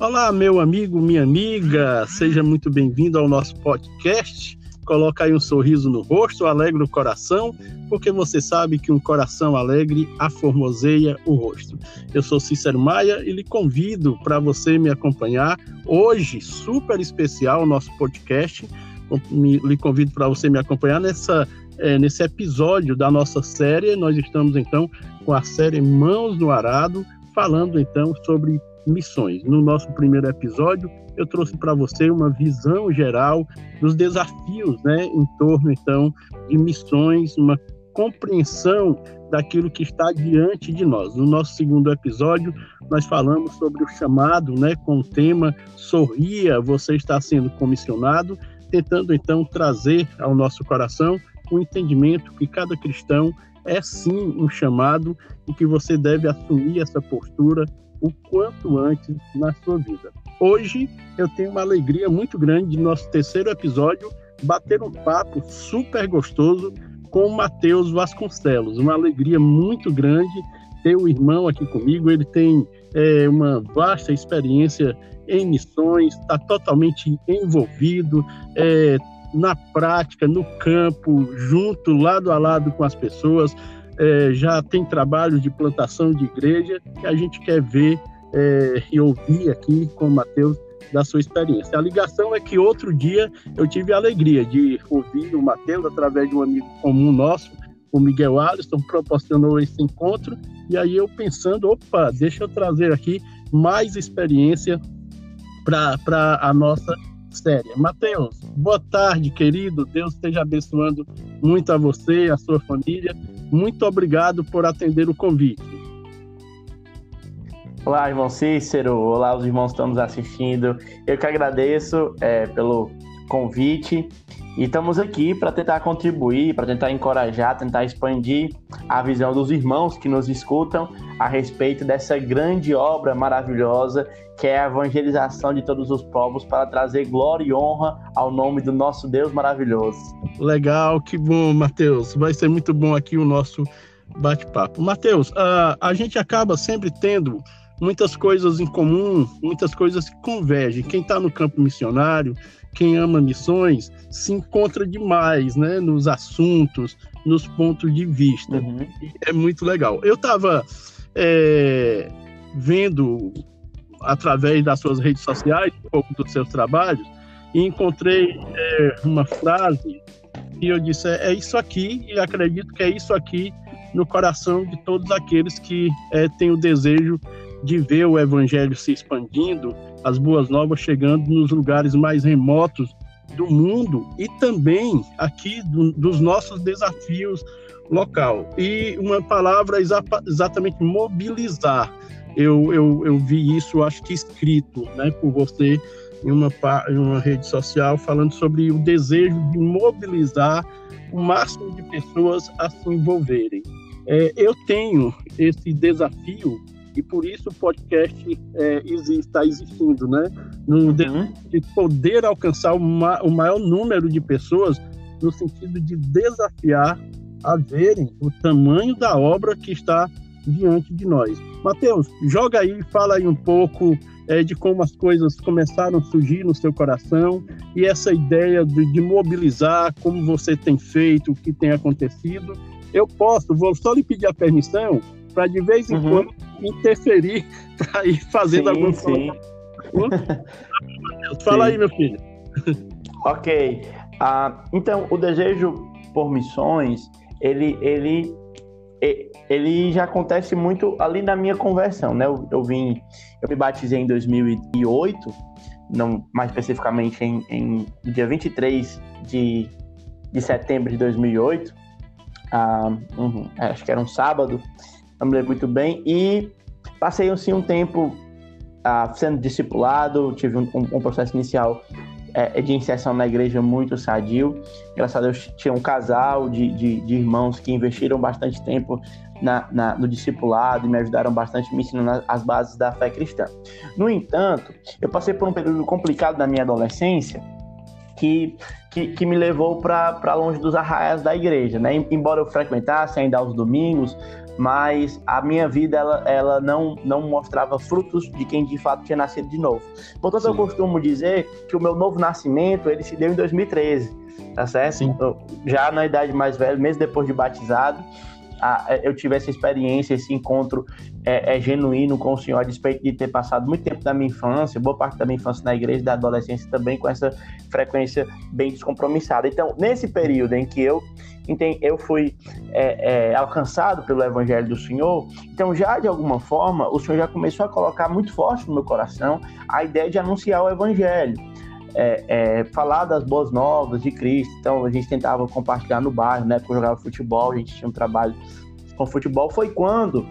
Olá, meu amigo, minha amiga, seja muito bem-vindo ao nosso podcast. Coloca aí um sorriso no rosto, alegra o coração, porque você sabe que um coração alegre aformoseia o rosto. Eu sou Cícero Maia e lhe convido para você me acompanhar hoje, super especial, nosso podcast. Me, lhe convido para você me acompanhar nessa, é, nesse episódio da nossa série. Nós estamos então com a série Mãos no Arado, falando então sobre missões. No nosso primeiro episódio, eu trouxe para você uma visão geral dos desafios, né, em torno então de missões, uma compreensão daquilo que está diante de nós. No nosso segundo episódio, nós falamos sobre o chamado, né, com o tema Sorria, você está sendo comissionado, tentando então trazer ao nosso coração o entendimento que cada cristão é sim um chamado e que você deve assumir essa postura o quanto antes na sua vida. Hoje eu tenho uma alegria muito grande de nosso terceiro episódio bater um papo super gostoso com o Matheus Vasconcelos. Uma alegria muito grande ter o irmão aqui comigo. Ele tem é, uma vasta experiência em missões, está totalmente envolvido é, na prática, no campo, junto, lado a lado com as pessoas é, já tem trabalho de plantação de igreja que a gente quer ver é, e ouvir aqui com o Matheus da sua experiência. A ligação é que outro dia eu tive a alegria de ouvir o Matheus através de um amigo comum nosso, o Miguel Alisson, proporcionou esse encontro, e aí eu pensando, opa, deixa eu trazer aqui mais experiência para a nossa série. Matheus, boa tarde, querido. Deus esteja abençoando muito a você, a sua família. Muito obrigado por atender o convite. Olá, irmão Cícero. Olá, os irmãos que estão nos assistindo. Eu que agradeço é, pelo convite e estamos aqui para tentar contribuir, para tentar encorajar, tentar expandir a visão dos irmãos que nos escutam a respeito dessa grande obra maravilhosa que é a evangelização de todos os povos para trazer glória e honra ao nome do nosso Deus maravilhoso. Legal, que bom, Mateus. Vai ser muito bom aqui o nosso bate-papo. Mateus, a, a gente acaba sempre tendo muitas coisas em comum, muitas coisas que convergem. Quem está no campo missionário, quem ama missões, se encontra demais né, nos assuntos, nos pontos de vista. Uhum. É muito legal. Eu estava é, vendo através das suas redes sociais um pouco dos seus trabalhos e encontrei é, uma frase e eu disse é, é, isso aqui e acredito que é isso aqui no coração de todos aqueles que é, têm o desejo de ver o evangelho se expandindo, as boas novas chegando nos lugares mais remotos do mundo e também aqui do, dos nossos desafios local. E uma palavra exa exatamente mobilizar. Eu, eu, eu vi isso, acho que escrito né, por você em uma, em uma rede social, falando sobre o desejo de mobilizar o máximo de pessoas a se envolverem. É, eu tenho esse desafio e por isso o podcast é, está existindo, né? No, uhum. de, poder alcançar o, ma, o maior número de pessoas no sentido de desafiar a verem o tamanho da obra que está diante de nós. Mateus, joga aí, fala aí um pouco é, de como as coisas começaram a surgir no seu coração e essa ideia de, de mobilizar, como você tem feito, o que tem acontecido. Eu posso, vou só lhe pedir a permissão para de vez em uhum. quando interferir para ir fazendo sim, alguma sim. coisa. Fala sim. aí, meu filho. Ok. Uh, então, o desejo por missões, ele, ele, ele já acontece muito ali na minha conversão, né? Eu, eu vim, eu me batizei em 2008, não mais especificamente em, em dia 23 de, de setembro de 2008. Uh, uhum, acho que era um sábado não me lembro muito bem, e passei assim, um tempo uh, sendo discipulado, tive um, um, processo inicial é, de inserção na igreja muito sadio. Graças a Deus tinha um casal de, de, de irmãos que investiram bastante tempo na, na, no discipulado e me ajudaram bastante me ensinando as bases da fé cristã. No entanto, eu passei por um período complicado na minha adolescência que, que, que me levou para longe dos arraiais da igreja. Né? Embora eu frequentasse ainda aos domingos, mas a minha vida ela, ela não, não mostrava frutos de quem de fato tinha nascido de novo. Portanto, Sim. eu costumo dizer que o meu novo nascimento ele se deu em 2013, tá certo? Sim. Já na idade mais velha, mesmo depois de batizado, eu tive essa experiência, esse encontro é, é, genuíno com o Senhor, a despeito de ter passado muito tempo da minha infância, boa parte da minha infância na igreja, da adolescência também, com essa frequência bem descompromissada. Então, nesse período em que eu eu fui é, é, alcançado pelo Evangelho do Senhor, então já de alguma forma o Senhor já começou a colocar muito forte no meu coração a ideia de anunciar o Evangelho. É, é, falar das boas novas de Cristo. Então a gente tentava compartilhar no bairro, né? Porque eu jogava futebol, a gente tinha um trabalho com futebol. Foi quando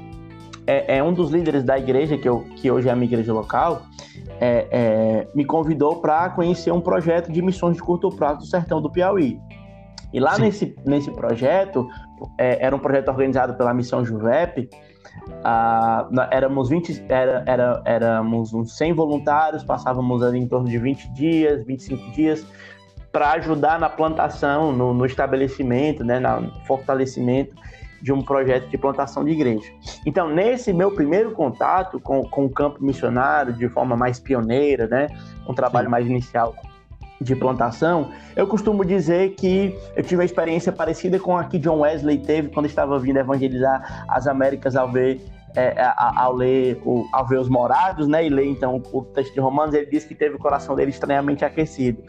é, é um dos líderes da igreja, que, eu, que hoje é a minha igreja local, é, é, me convidou para conhecer um projeto de missões de curto prazo do sertão do Piauí. E lá nesse, nesse projeto, é, era um projeto organizado pela Missão Juvep, ah, éramos 20, era, era, éramos uns 100 voluntários, passávamos ali em torno de 20 dias, 25 dias, para ajudar na plantação, no, no estabelecimento, né, no fortalecimento de um projeto de plantação de igreja. Então, nesse meu primeiro contato com, com o campo missionário, de forma mais pioneira, né, um trabalho Sim. mais inicial de plantação, eu costumo dizer que eu tive uma experiência parecida com a que John Wesley teve quando estava vindo evangelizar as Américas ao ver é, ao ler o, ao ver os morados, né, e ler então o texto de Romanos, ele diz que teve o coração dele estranhamente aquecido.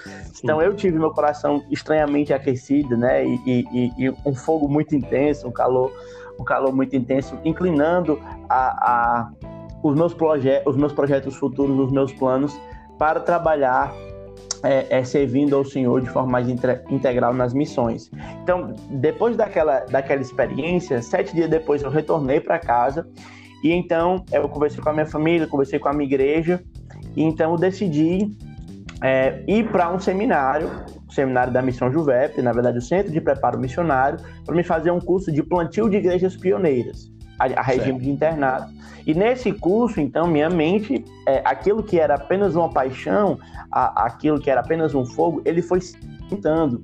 Então eu tive meu coração estranhamente aquecido, né, e, e, e, um fogo muito intenso, um calor, um calor muito intenso, inclinando a, a os meus projetos, os meus projetos futuros, os meus planos para trabalhar é, é, servindo ao Senhor de forma mais integral nas missões. Então, depois daquela, daquela experiência, sete dias depois eu retornei para casa e então eu conversei com a minha família, conversei com a minha igreja e então decidi é, ir para um seminário, o seminário da Missão Juvep, na verdade o Centro de Preparo Missionário, para me fazer um curso de plantio de igrejas pioneiras a, a regime de internato. E nesse curso, então, minha mente, é, aquilo que era apenas uma paixão, a, aquilo que era apenas um fogo, ele foi se pintando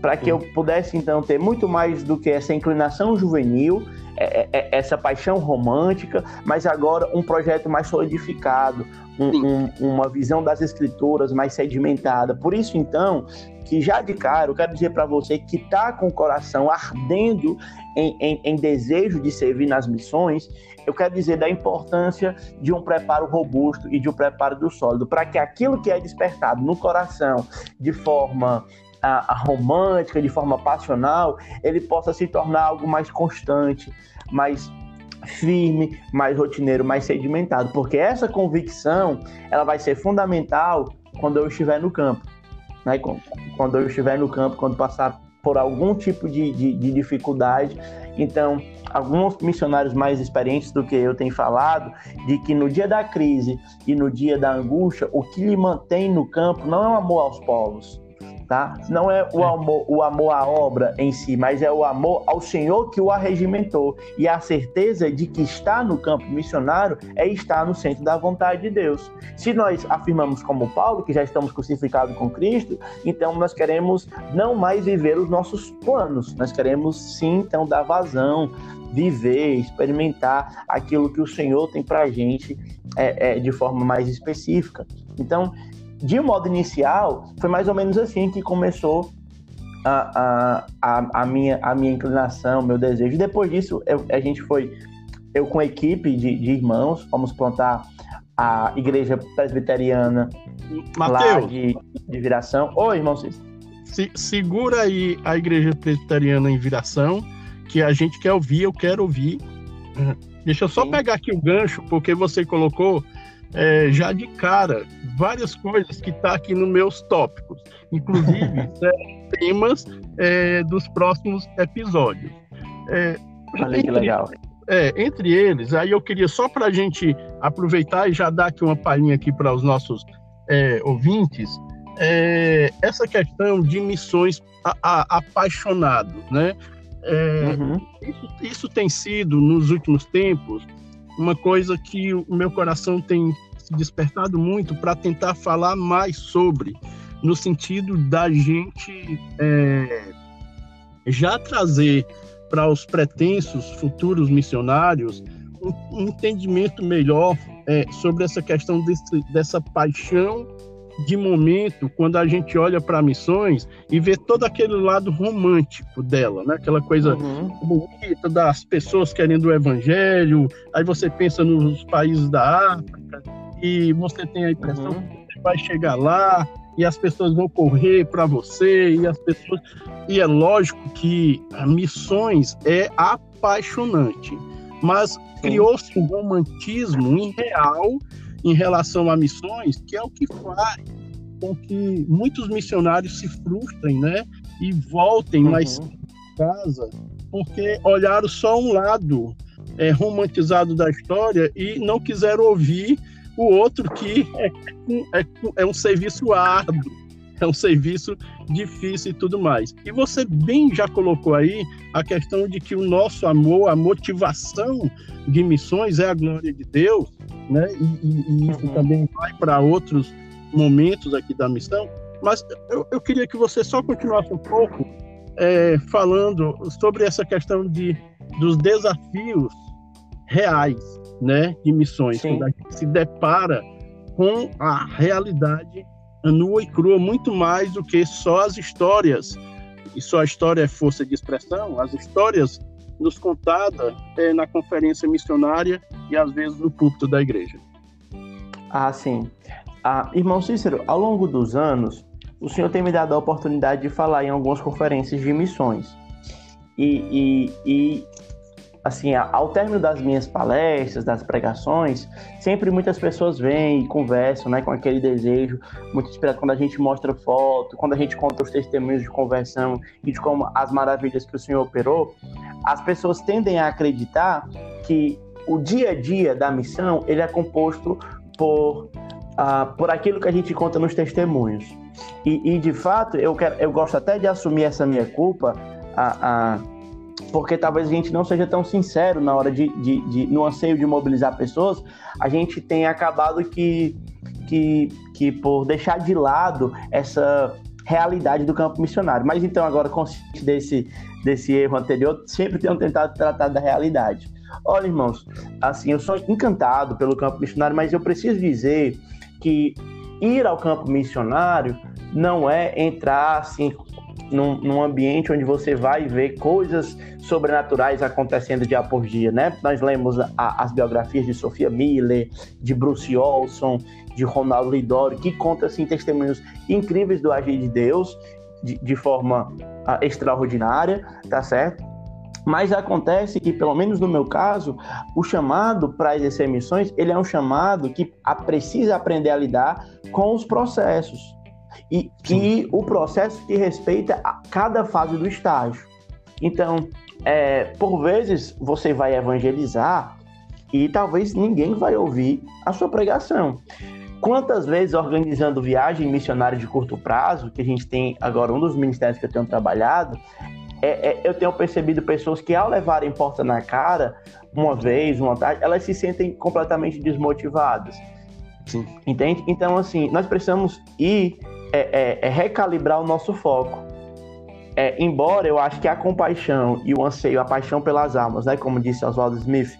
para que eu pudesse então ter muito mais do que essa inclinação juvenil, é, é, é, essa paixão romântica, mas agora um projeto mais solidificado, um, um, uma visão das escrituras mais sedimentada. Por isso então que já de cara eu quero dizer para você que está com o coração ardendo em, em, em, desejo de servir nas missões, eu quero dizer da importância de um preparo robusto e de um preparo do sólido, para que aquilo que é despertado no coração de forma a, a romântica, de forma passional, ele possa se tornar algo mais constante, mais firme, mais rotineiro, mais sedimentado, porque essa convicção ela vai ser fundamental quando eu estiver no campo né? Quando eu estiver no campo, quando passar por algum tipo de, de, de dificuldade. Então, alguns missionários mais experientes do que eu têm falado de que no dia da crise e no dia da angústia, o que lhe mantém no campo não é o amor aos povos, tá? Não é o amor, o amor à obra em si, mas é o amor ao Senhor que o arregimentou e a certeza de que estar no campo missionário é estar no centro da vontade de Deus. Se nós afirmamos como Paulo que já estamos crucificados com Cristo, então nós queremos não mais viver os nossos planos, nós queremos sim então dar vazão, viver, experimentar aquilo que o Senhor tem para a gente é, é, de forma mais específica. Então, de modo inicial, foi mais ou menos assim que começou a, a, a, minha, a minha inclinação, meu desejo. Depois disso, eu, a gente foi, eu com a equipe de, de irmãos, fomos plantar a igreja presbiteriana Mateus, lá de, de Viração. Oi, irmão Cis. Se, segura aí a igreja presbiteriana em Viração, que a gente quer ouvir, eu quero ouvir. Deixa eu só Sim. pegar aqui o gancho, porque você colocou é, já de cara várias coisas que está aqui nos meus tópicos, inclusive é, temas é, dos próximos episódios. É, Olha que legal. É, entre eles, aí eu queria só para a gente aproveitar e já dar aqui uma palhinha aqui para os nossos é, ouvintes, é, essa questão de missões a, a, apaixonados, né? É, uhum. isso, isso, tem sido, nos últimos tempos, uma coisa que o meu coração tem se despertado muito para tentar falar mais sobre, no sentido da gente é, já trazer para os pretensos futuros missionários um, entendimento melhor é, sobre essa questão desse, dessa paixão de momento quando a gente olha para missões e vê todo aquele lado romântico dela, né? Aquela coisa uhum. bonita das pessoas querendo o evangelho. Aí você pensa nos países da África e você tem a impressão uhum. que você vai chegar lá e as pessoas vão correr para você e as pessoas e é lógico que missões é apaixonante, mas criou-se um romantismo irreal em relação a missões, que é o que faz com que muitos missionários se frustrem, né? E voltem uhum. mais casa, porque olharam só um lado é, romantizado da história e não quiseram ouvir o outro que é, é, é um serviço árduo, é um serviço difícil e tudo mais. E você bem já colocou aí a questão de que o nosso amor, a motivação de missões é a glória de Deus, né? E, e, e isso uhum. também vai para outros momentos aqui da missão. Mas eu, eu queria que você só continuasse um pouco é, falando sobre essa questão de, dos desafios reais, né, de missões, Sim. quando a gente se depara com a realidade nua e crua muito mais do que só as histórias. E só a história é força de expressão, as histórias nos contadas é, na conferência missionária e às vezes no púlpito da igreja. Ah, sim. Ah, irmão Cícero, ao longo dos anos, o senhor tem me dado a oportunidade de falar em algumas conferências de missões. E, e, e assim, ao término das minhas palestras, das pregações, sempre muitas pessoas vêm e conversam, né, com aquele desejo, muito esperado quando a gente mostra foto, quando a gente conta os testemunhos de conversão e de como as maravilhas que o Senhor operou, as pessoas tendem a acreditar que o dia a dia da missão, ele é composto por uh, por aquilo que a gente conta nos testemunhos. E, e, de fato, eu, quero, eu gosto até de assumir essa minha culpa, uh, porque talvez a gente não seja tão sincero na hora de, de, de, no anseio de mobilizar pessoas, a gente tem acabado que, que, que por deixar de lado essa realidade do campo missionário. Mas então, agora, consciente desse, desse erro anterior, sempre tenho tentado tratar da realidade. Olha, irmãos, assim, eu sou encantado pelo campo missionário, mas eu preciso dizer que ir ao campo missionário não é entrar assim num, num, ambiente onde você vai ver coisas sobrenaturais acontecendo dia por dia, né? Nós lemos a, as biografias de Sofia Miller, de Bruce Olson, de Ronaldo Lidori, que contam assim, testemunhos incríveis do agir de Deus de, de forma uh, extraordinária, tá certo? Mas acontece que, pelo menos no meu caso, o chamado para exercer missões, ele é um chamado que precisa aprender a lidar com os processos. E que o processo que respeita a cada fase do estágio. Então, é, por vezes, você vai evangelizar e talvez ninguém vai ouvir a sua pregação. Quantas vezes organizando viagem missionária de curto prazo, que a gente tem agora um dos ministérios que eu tenho trabalhado, é, é, eu tenho percebido pessoas que, ao levarem porta na cara, uma vez, uma tarde, elas se sentem completamente desmotivadas. Sim. Entende? Então, assim, nós precisamos ir é, é, é recalibrar o nosso foco. É, embora eu acho que a compaixão e o anseio, a paixão pelas almas, né, como disse Oswald Smith,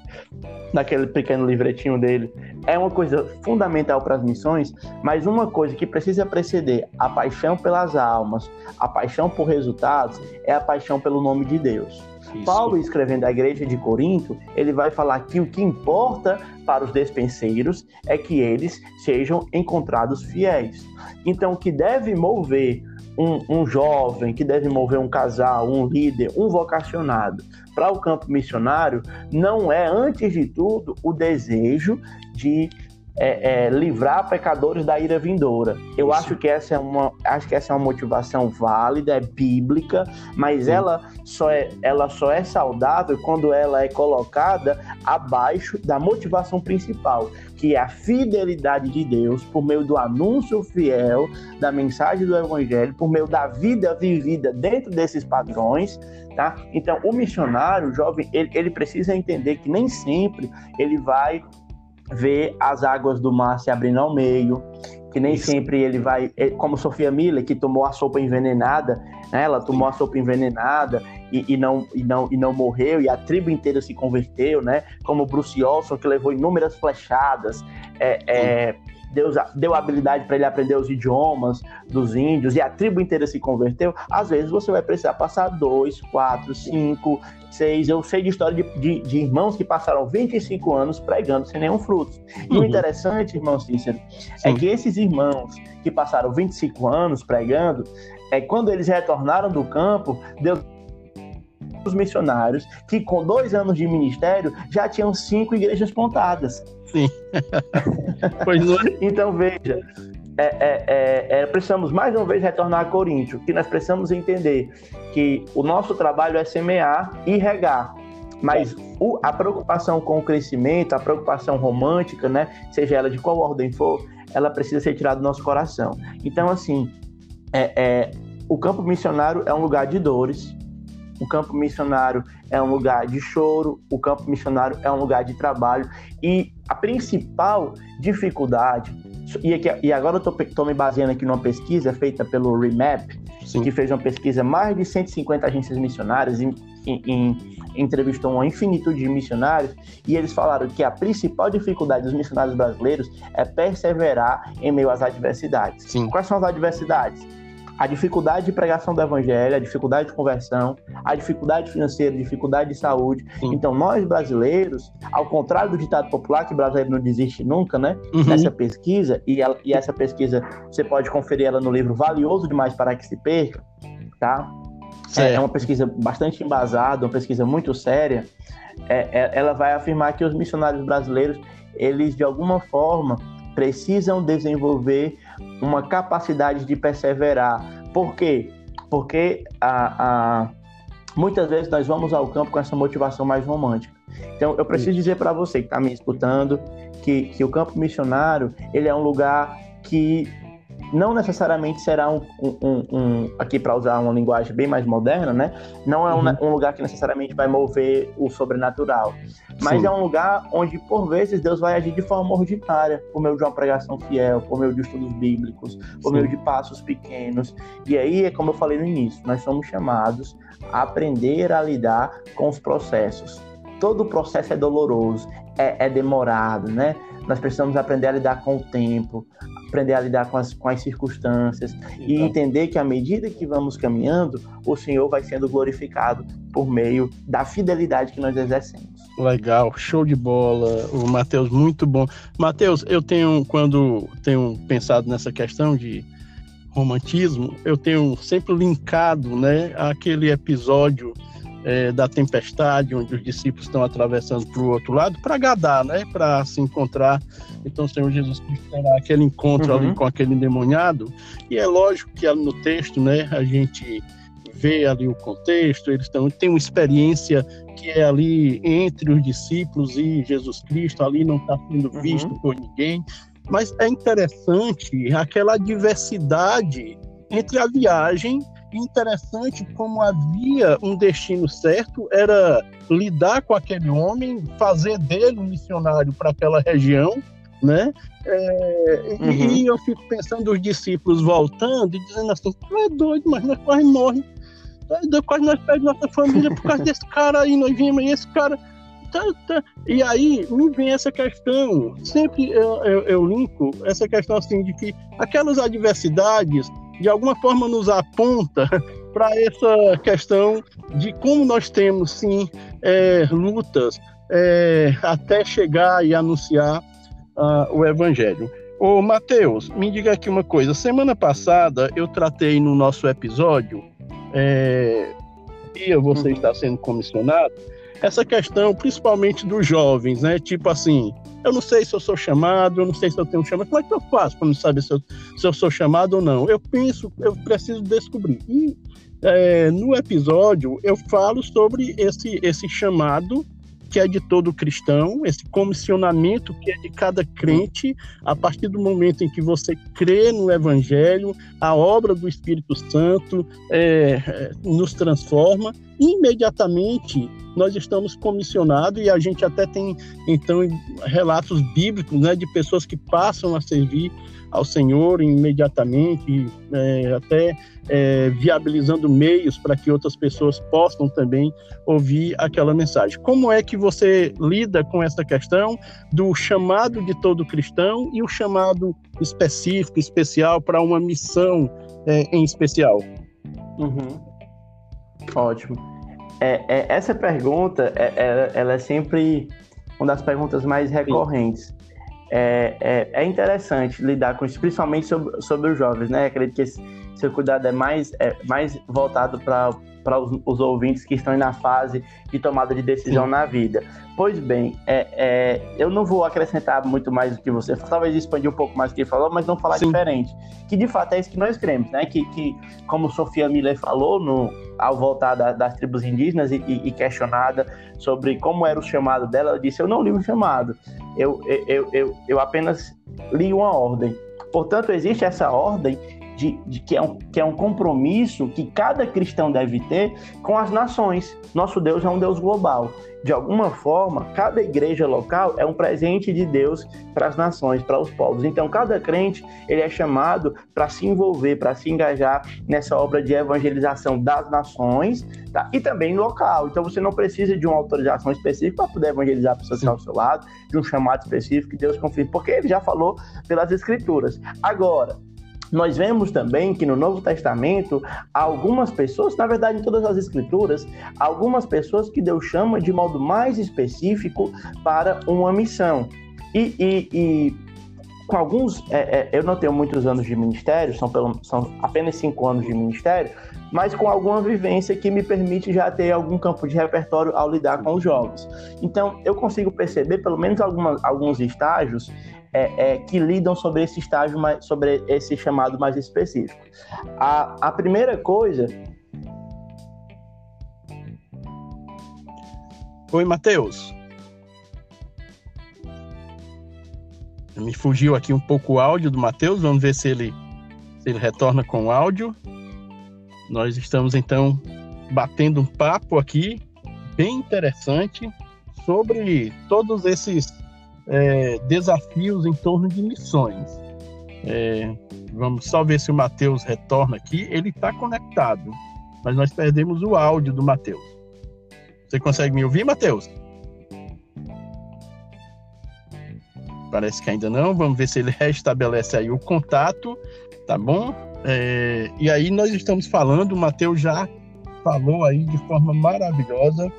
naquele pequeno livretinho dele, é uma coisa fundamental para as missões, mas uma coisa que precisa preceder a paixão pelas almas, a paixão por resultados, é a paixão pelo nome de Deus. Paulo, escrevendo à igreja de Corinto, ele vai falar que o que importa para os despenseiros é que eles sejam encontrados fiéis. Então, o que deve mover um, um jovem, que deve mover um casal, um líder, um vocacionado para o campo missionário, não é, antes de tudo, o desejo de é, é, livrar pecadores da ira vindoura. Eu Isso. acho que essa é uma, acho que essa é uma motivação válida, é bíblica, mas ela só é, ela só é saudável quando ela é colocada abaixo da motivação principal, que é a fidelidade de Deus por meio do anúncio fiel da mensagem do evangelho, por meio da vida vivida dentro desses padrões, tá? Então, o missionário, o jovem, ele, ele precisa entender que nem sempre ele vai ver as águas do mar se abrindo ao meio, que nem Isso. sempre ele vai, é, como Sofia Miller, que tomou a sopa envenenada, né? ela tomou a sopa envenenada e, e, não, e, não, e não morreu, e a tribo inteira se converteu, né? Como Bruce Olson, que levou inúmeras flechadas. É, é, Deus deu habilidade para ele aprender os idiomas dos índios e a tribo inteira se converteu, às vezes você vai precisar passar dois, quatro, cinco, seis. Eu sei de história de, de, de irmãos que passaram 25 anos pregando sem nenhum fruto. E uhum. o interessante, irmão Cícero, é que esses irmãos que passaram 25 anos pregando, é quando eles retornaram do campo, Deus os missionários que com dois anos de ministério já tinham cinco igrejas plantadas. Sim. pois não é? Então veja, é, é, é, é, precisamos mais uma vez retornar a Coríntio, que nós precisamos entender que o nosso trabalho é semear e regar. Mas o, a preocupação com o crescimento, a preocupação romântica, né, seja ela de qual ordem for, ela precisa ser tirada do nosso coração. Então, assim, é, é, o campo missionário é um lugar de dores, o campo missionário é um lugar de choro, o campo missionário é um lugar de trabalho e a principal dificuldade e, aqui, e agora eu estou me baseando aqui numa pesquisa feita pelo Remap, Sim. que fez uma pesquisa mais de 150 agências missionárias e, entrevistou uma infinitude de missionários e eles falaram que a principal dificuldade dos missionários brasileiros é perseverar em meio às adversidades. Sim. Quais são as adversidades? A dificuldade de pregação do evangelho, a dificuldade de conversão, a dificuldade financeira, a dificuldade de saúde. Sim. Então, nós brasileiros, ao contrário do ditado popular, que brasileiro não desiste nunca, né? Uhum. Nessa pesquisa, e, ela, e essa pesquisa você pode conferir ela no livro Valioso Demais para que se perca, tá? É, é, uma pesquisa bastante embasada, uma pesquisa muito séria. É, é, ela vai afirmar que os missionários brasileiros, eles de alguma forma precisam desenvolver uma capacidade de perseverar. Por quê? Porque a, a, muitas vezes nós vamos ao campo com essa motivação mais romântica. Então, eu preciso dizer para você que está me escutando que, que o campo missionário ele é um lugar que não necessariamente será um, um, um aqui para usar uma linguagem bem mais moderna, né? Não é um, uhum. um, lugar que necessariamente vai mover o sobrenatural, mas Sim. é um lugar onde por vezes Deus vai agir de forma ordinária, por meio de uma pregação fiel, por meio de estudos bíblicos, por Sim. meio de passos pequenos. E aí é como eu falei no início, nós somos chamados a aprender a lidar com os processos. Todo o processo é doloroso, é, é demorado, né? Nós precisamos aprender a lidar com o tempo, aprender a lidar com as, com as circunstâncias e então. entender que à medida que vamos caminhando, o Senhor vai sendo glorificado por meio da fidelidade que nós exercemos. Legal, show de bola, o Matheus, muito bom. Matheus, eu tenho, quando tenho pensado nessa questão de romantismo, eu tenho sempre linkado né, aquele episódio é, da tempestade, onde os discípulos estão atravessando para o outro lado, para Gadar, né? Para se encontrar. Então, o Senhor Jesus Cristo terá aquele encontro uhum. ali com aquele endemoniado. E é lógico que no texto, né? A gente vê ali o contexto, eles estão, tem uma experiência que é ali entre os discípulos e Jesus Cristo, ali não está sendo uhum. visto uhum. por ninguém. Mas é interessante aquela diversidade entre a viagem interessante como havia um destino certo, era lidar com aquele homem, fazer dele um missionário para aquela região, né? É, uhum. E eu fico pensando os discípulos voltando e dizendo assim, tu é doido, mas nós quase morremos. É quase nós perdemos nossa família por causa desse cara aí, nós vimos esse cara... Tá, tá. E aí me vem essa questão, sempre eu, eu, eu linko essa questão assim de que aquelas adversidades de alguma forma nos aponta para essa questão de como nós temos sim é, lutas é, até chegar e anunciar uh, o evangelho. Ô Mateus, me diga aqui uma coisa. Semana passada eu tratei no nosso episódio é, e você uhum. está sendo comissionado essa questão, principalmente dos jovens, né? Tipo assim, eu não sei se eu sou chamado, eu não sei se eu tenho chamado. Como é que eu faço para não saber se eu, se eu sou chamado ou não? Eu penso, eu preciso descobrir. E é, no episódio eu falo sobre esse, esse chamado que é de todo cristão, esse comissionamento que é de cada crente, a partir do momento em que você crê no Evangelho, a obra do Espírito Santo é, é nos transforma, imediatamente nós estamos comissionados e a gente até tem então relatos bíblicos, né, de pessoas que passam a servir ao Senhor imediatamente, é, até é, viabilizando meios para que outras pessoas possam também ouvir aquela mensagem. Como é que você lida com essa questão do chamado de todo cristão e o chamado específico, especial para uma missão é, em especial? Uhum. Ótimo. É, é, essa pergunta, é, é, ela é sempre uma das perguntas mais recorrentes. É, é, é, interessante lidar com isso, principalmente sobre, sobre os jovens, né? Acredito que esse, seu cuidado é mais, é, mais voltado para para os, os, ouvintes que estão na fase de tomada de decisão Sim. na vida. Pois bem, é, é, eu não vou acrescentar muito mais do que você, talvez expandir um pouco mais o que ele falou, mas não falar Sim. diferente. Que de fato é isso que nós cremos, né? Que, que como Sofia Miller falou no, ao voltar da, das tribos indígenas e, e, questionada sobre como era o chamado dela, ela disse: Eu não li o chamado, eu, eu, eu, eu apenas li uma ordem. Portanto, existe essa ordem de, de, que, é um, que é um compromisso que cada cristão deve ter com as nações. Nosso Deus é um Deus global. De alguma forma, cada igreja local é um presente de Deus para as nações, para os povos. Então, cada crente ele é chamado para se envolver, para se engajar nessa obra de evangelização das nações tá? e também local. Então, você não precisa de uma autorização específica para poder evangelizar a pessoa que ao seu lado, de um chamado específico que Deus confia, porque ele já falou pelas Escrituras. Agora, nós vemos também que no Novo Testamento, algumas pessoas, na verdade, em todas as Escrituras, algumas pessoas que Deus chama de modo mais específico para uma missão. E, e, e com alguns, é, é, eu não tenho muitos anos de ministério, são, pelo, são apenas cinco anos de ministério, mas com alguma vivência que me permite já ter algum campo de repertório ao lidar com os jovens. Então, eu consigo perceber, pelo menos algumas, alguns estágios, é, é, que lidam sobre esse estágio, mais, sobre esse chamado mais específico. A, a primeira coisa. Oi, Matheus. Me fugiu aqui um pouco o áudio do Matheus, vamos ver se ele, se ele retorna com o áudio. Nós estamos então batendo um papo aqui bem interessante sobre todos esses é, desafios em torno de missões. É, vamos só ver se o Matheus retorna aqui. Ele está conectado, mas nós perdemos o áudio do Matheus. Você consegue me ouvir, Matheus? Parece que ainda não. Vamos ver se ele restabelece aí o contato, tá bom? É, e aí nós estamos falando, o Matheus já falou aí de forma maravilhosa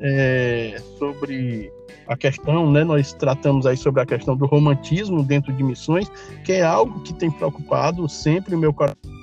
é, sobre a questão, né, nós tratamos aí sobre a questão do romantismo dentro de missões, que é algo que tem preocupado sempre o meu coração